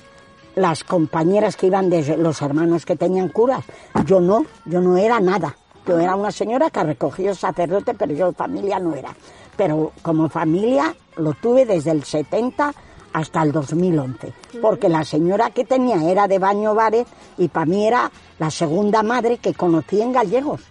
las compañeras que iban de los hermanos que tenían curas. Yo no, yo no era nada. Yo era una señora que recogió sacerdote, pero yo familia no era. Pero como familia lo tuve desde el 70 hasta el 2011, porque la señora que tenía era de Baño Bares y para mí era la segunda madre que conocí en Gallegos.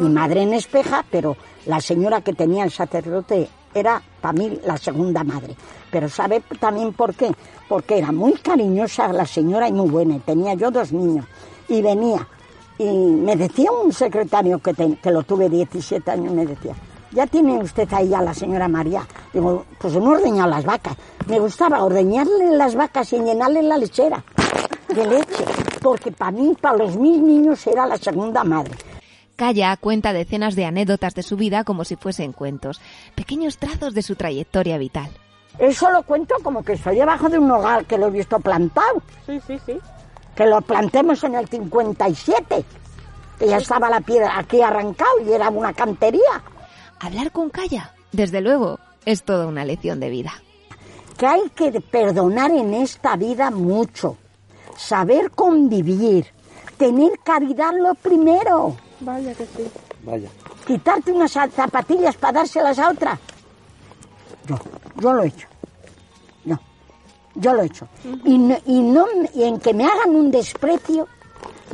Mi madre en Espeja, pero la señora que tenía el sacerdote era para mí la segunda madre. Pero ¿sabe también por qué? Porque era muy cariñosa la señora y muy buena. Tenía yo dos niños. Y venía. Y me decía un secretario que, te- que lo tuve 17 años, me decía, ya tiene usted ahí a la señora María. Digo, pues no he ordeñado las vacas. Me gustaba ordeñarle las vacas y llenarle la lechera de leche. Porque para mí, para los mis niños, era la segunda madre. Calla cuenta decenas de anécdotas de su vida como si fuesen cuentos, pequeños trazos de su trayectoria vital. Eso lo cuento como que estoy debajo de un hogar que lo he visto plantado. Sí, sí, sí. Que lo plantemos en el 57. Que ya estaba la piedra aquí arrancado y era una cantería. Hablar con Calla, desde luego, es toda una lección de vida. Que hay que perdonar en esta vida mucho. Saber convivir. Tener caridad lo primero. Vaya que sí. Vaya. Quitarte unas zapatillas para dárselas a otra. Yo, yo lo he hecho. No, yo lo he hecho. Y, no, y, no, y en que me hagan un desprecio,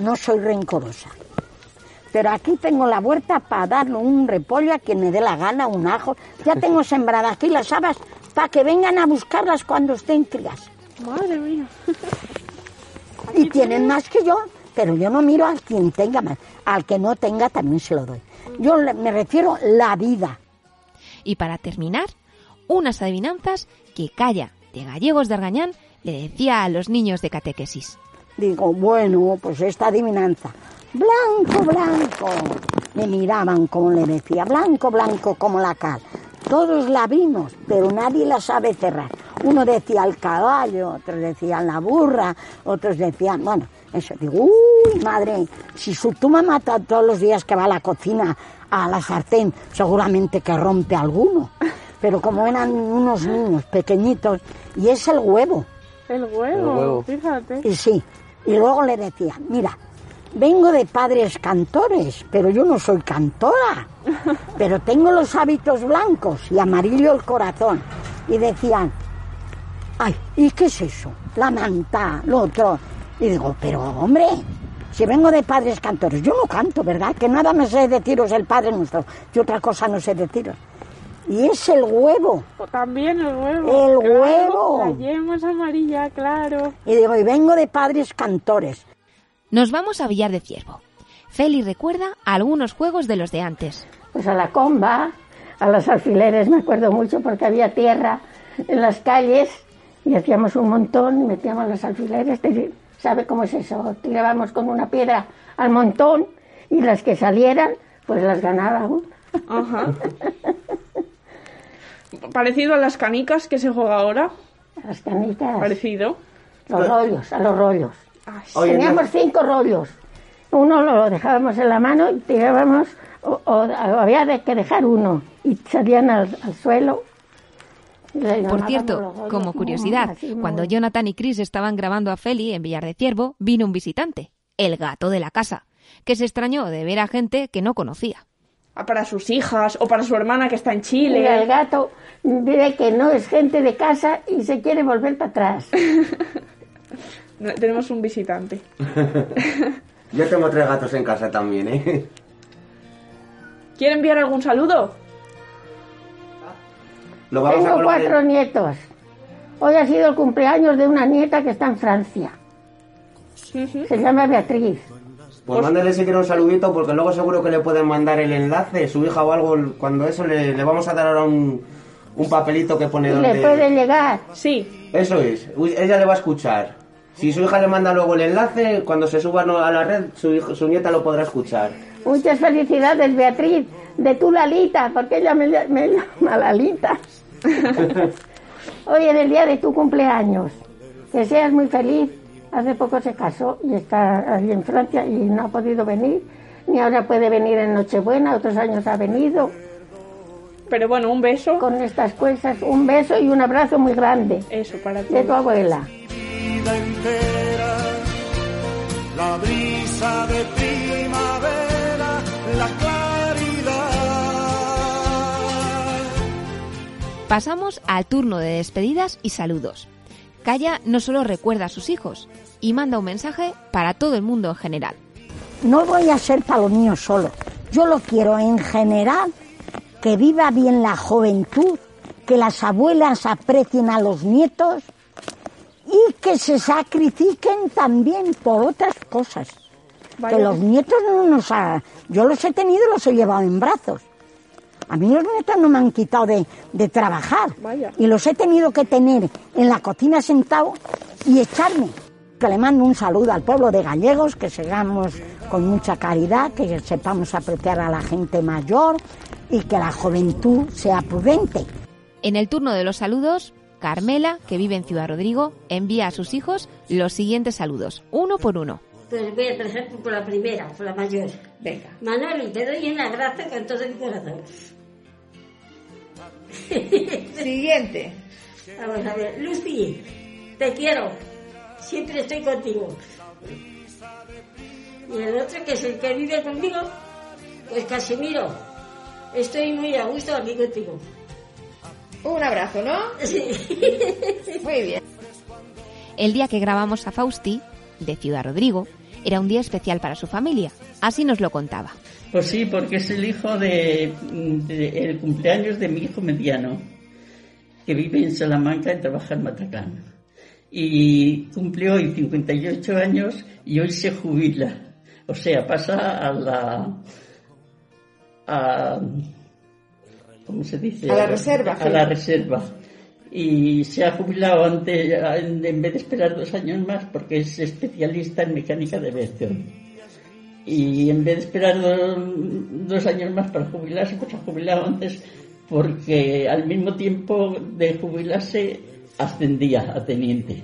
no soy rencorosa. Pero aquí tengo la huerta para darle un repollo a quien me dé la gana, un ajo. Ya tengo sembradas aquí las habas para que vengan a buscarlas cuando estén crías. Madre mía. Y tienen más que yo, pero yo no miro a quien tenga más. Al que no tenga también se lo doy. Yo le- me refiero a la vida. Y para terminar, unas adivinanzas que Calla, de Gallegos de Argañán, le decía a los niños de catequesis. Digo, bueno, pues esta adivinanza. Blanco, blanco. Me miraban como le decía, blanco, blanco como la cal. Todos la vimos, pero nadie la sabe cerrar. Uno decía el caballo, otros decían la burra, otros decían, bueno, eso. Digo, uy, madre, si su, tu mamá todos los días que va a la cocina, a la sartén, seguramente que rompe alguno. Pero como eran unos niños pequeñitos, y es el huevo. El huevo, El huevo. fíjate. Y sí, y luego le decía, mira, vengo de padres cantores, pero yo no soy cantora, pero tengo los hábitos blancos y amarillo el corazón. Y decían, ay, ¿y qué es eso? La manta, lo otro. Y digo, pero hombre, si vengo de padres cantores, yo no canto, ¿verdad? Que nada me sé deciros el Padre Nuestro, y otra cosa no sé deciros. Y es el huevo. También el huevo. El claro, huevo. La yema es amarilla, claro. Y digo, y vengo de padres cantores. Nos vamos a Villar de Ciervo. Feli recuerda algunos juegos de los de antes. Pues a la comba, a los alfileres, me acuerdo mucho porque había tierra en las calles y hacíamos un montón y metíamos los alfileres. ¿Sabe cómo es eso? Tirábamos con una piedra al montón y las que salieran, pues las ganábamos. Ajá. Parecido a las canicas que se juega ahora. Las canicas. Parecido. Los rollos, a los rollos. Teníamos cinco rollos. Uno lo dejábamos en la mano y tirábamos, o, o había de que dejar uno y salían al, al suelo. Por cierto, como curiosidad, cuando Jonathan y Chris estaban grabando a Feli en Villar de Ciervo, vino un visitante, el gato de la casa, que se extrañó de ver a gente que no conocía. Ah, Para sus hijas o para su hermana que está en Chile. El gato dice que no es gente de casa y se quiere volver para atrás. Tenemos un visitante. Yo tengo tres gatos en casa también, ¿eh? ¿Quiere enviar algún saludo? Lo vamos a Tengo en- cuatro nietos. Hoy ha sido el cumpleaños de una nieta que está en Francia. Se llama Beatriz. Pues mándale si quiere un saludito porque luego seguro que le pueden mandar el enlace, su hija o algo. Cuando eso le, le vamos a dar ahora un, un papelito que pone donde... le puede llegar. Sí. Eso es, ella le va a escuchar. Si su hija le manda luego el enlace, cuando se suba no- a la red, su, hijo- su nieta lo podrá escuchar. Muchas felicidades, Beatriz, de tu Lalita, porque ella me, me llama Lalita. Hoy en el día de tu cumpleaños. Que seas muy feliz. Hace poco se casó y está allí en Francia y no ha podido venir. Ni ahora puede venir en Nochebuena, otros años ha venido. Pero bueno, un beso. Con estas cosas, un beso y un abrazo muy grande. Eso, para De tu abuela. vida entera, la brisa de primavera, la Pasamos al turno de despedidas y saludos. Calla no solo recuerda a sus hijos y manda un mensaje para todo el mundo en general. No voy a ser para lo mío solo. Yo lo quiero en general, que viva bien la juventud, que las abuelas aprecien a los nietos y que se sacrifiquen también por otras cosas. Que los nietos no nos ha... Yo los he tenido y los he llevado en brazos. A mí los nietos no me han quitado de, de trabajar. Vaya. Y los he tenido que tener en la cocina sentado y echarme. Que le mando un saludo al pueblo de Gallegos, que sigamos con mucha caridad, que sepamos apreciar a la gente mayor y que la juventud sea prudente. En el turno de los saludos, Carmela, que vive en Ciudad Rodrigo, envía a sus hijos los siguientes saludos, uno por uno. Pues voy a empezar por la primera, por la mayor. Venga. Manoli, te doy un abrazo con todo mi corazón. Siguiente. Vamos a ver, Lucy, te quiero. Siempre estoy contigo. Y el otro, que es el que vive conmigo, pues Casimiro. Estoy muy a gusto aquí contigo. Un abrazo, ¿no? Sí. Muy bien. El día que grabamos a Fausti, de Ciudad Rodrigo, era un día especial para su familia. Así nos lo contaba. Pues sí, porque es el hijo de, de- el cumpleaños de mi hijo mediano, que vive en Salamanca y trabaja en Matacán. Y cumple hoy 58 años y hoy se jubila. O sea, pasa a la... A, ¿Cómo se dice? A la reserva, A la reserva. Y se ha jubilado antes, en vez de esperar dos años más, porque es especialista en mecánica de aviación. Y en vez de esperar do- dos años más para jubilarse, pues ha jubilado antes porque al mismo tiempo de jubilarse ascendía a teniente.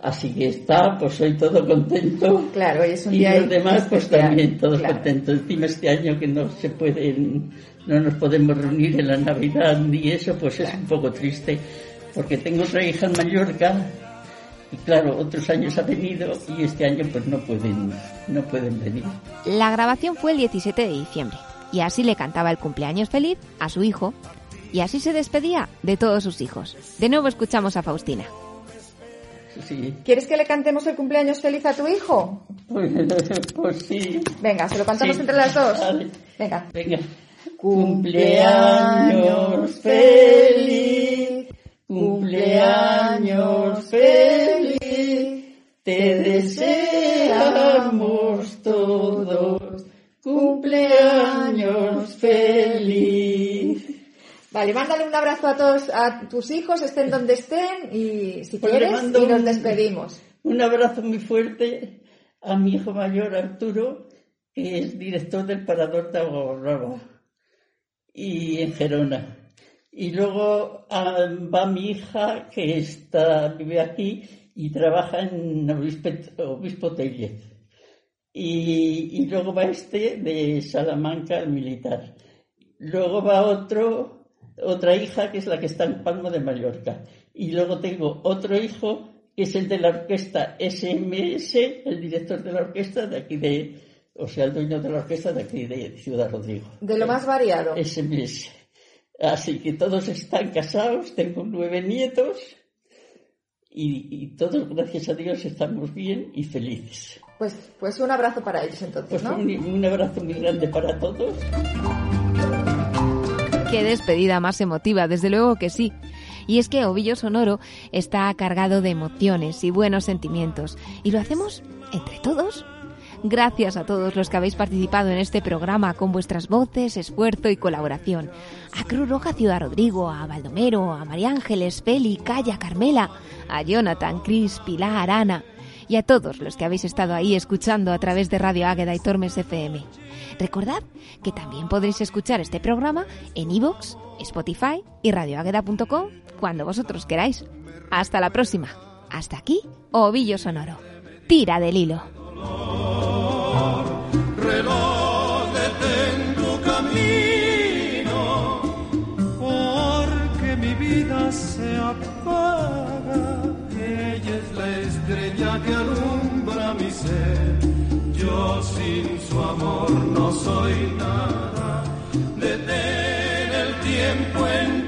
Así que está, pues soy todo contento. Claro, es un y día los demás, pues especial, también todos claro. contentos. Encima este año que no se pueden, no nos podemos reunir en la Navidad ni eso, pues es un poco triste. Porque tengo otra hija en Mallorca y claro, otros años ha venido y este año pues no pueden, no pueden venir. La grabación fue el 17 de diciembre y así le cantaba el cumpleaños feliz a su hijo y así se despedía de todos sus hijos. De nuevo escuchamos a Faustina. Sí. ¿Quieres que le cantemos el cumpleaños feliz a tu hijo? Pues, pues sí. Venga, se lo cantamos Sí. entre las dos. Vale. Venga. Venga. Cumpleaños feliz, cumpleaños feliz, te deseamos todos, cumpleaños feliz. Vale, mándale un abrazo a todos, a tus hijos, estén donde estén, y si Pues quieres, y nos despedimos. Un abrazo muy fuerte a mi hijo mayor Arturo, que es director del Parador de Agorraba y en Gerona. Y luego ah, va mi hija que está, vive aquí y trabaja en Obispo, Tellez. Y, y luego va este de Salamanca, el militar. Luego va otro, otra hija que es la que está en Palma de Mallorca. Y luego tengo otro hijo que es el de la orquesta SMS, el director de la orquesta de aquí de, o sea, el dueño de la orquesta de aquí de Ciudad Rodrigo. De lo más variado. SMS. Así que todos están casados, tengo nueve nietos y, y todos, gracias a Dios, estamos bien y felices. Pues, pues un abrazo para ellos entonces, Pues ¿no? un, un abrazo muy grande para todos. Qué despedida más emotiva, desde luego que sí. Y es que Ovillo Sonoro está cargado de emociones y buenos sentimientos. Y lo hacemos entre todos. Gracias a todos los que habéis participado en este programa con vuestras voces, esfuerzo y colaboración. A Cruz Roja Ciudad Rodrigo, a Baldomero, a María Ángeles, Feli, Calla, Carmela, a Jonathan, Cris, Pilar, Ana y a todos los que habéis estado ahí escuchando a través de Radio Águeda y Tormes FM. Recordad que también podréis escuchar este programa en iVoox, Spotify y radioagueda.com cuando vosotros queráis. Hasta la próxima. Hasta aquí, Ovillo Sonoro. Tira del hilo. Relojete en tu camino, porque mi vida se apaga. Ella es la estrella que alumbra mi ser. Yo sin su amor no soy nada. Dete el tiempo en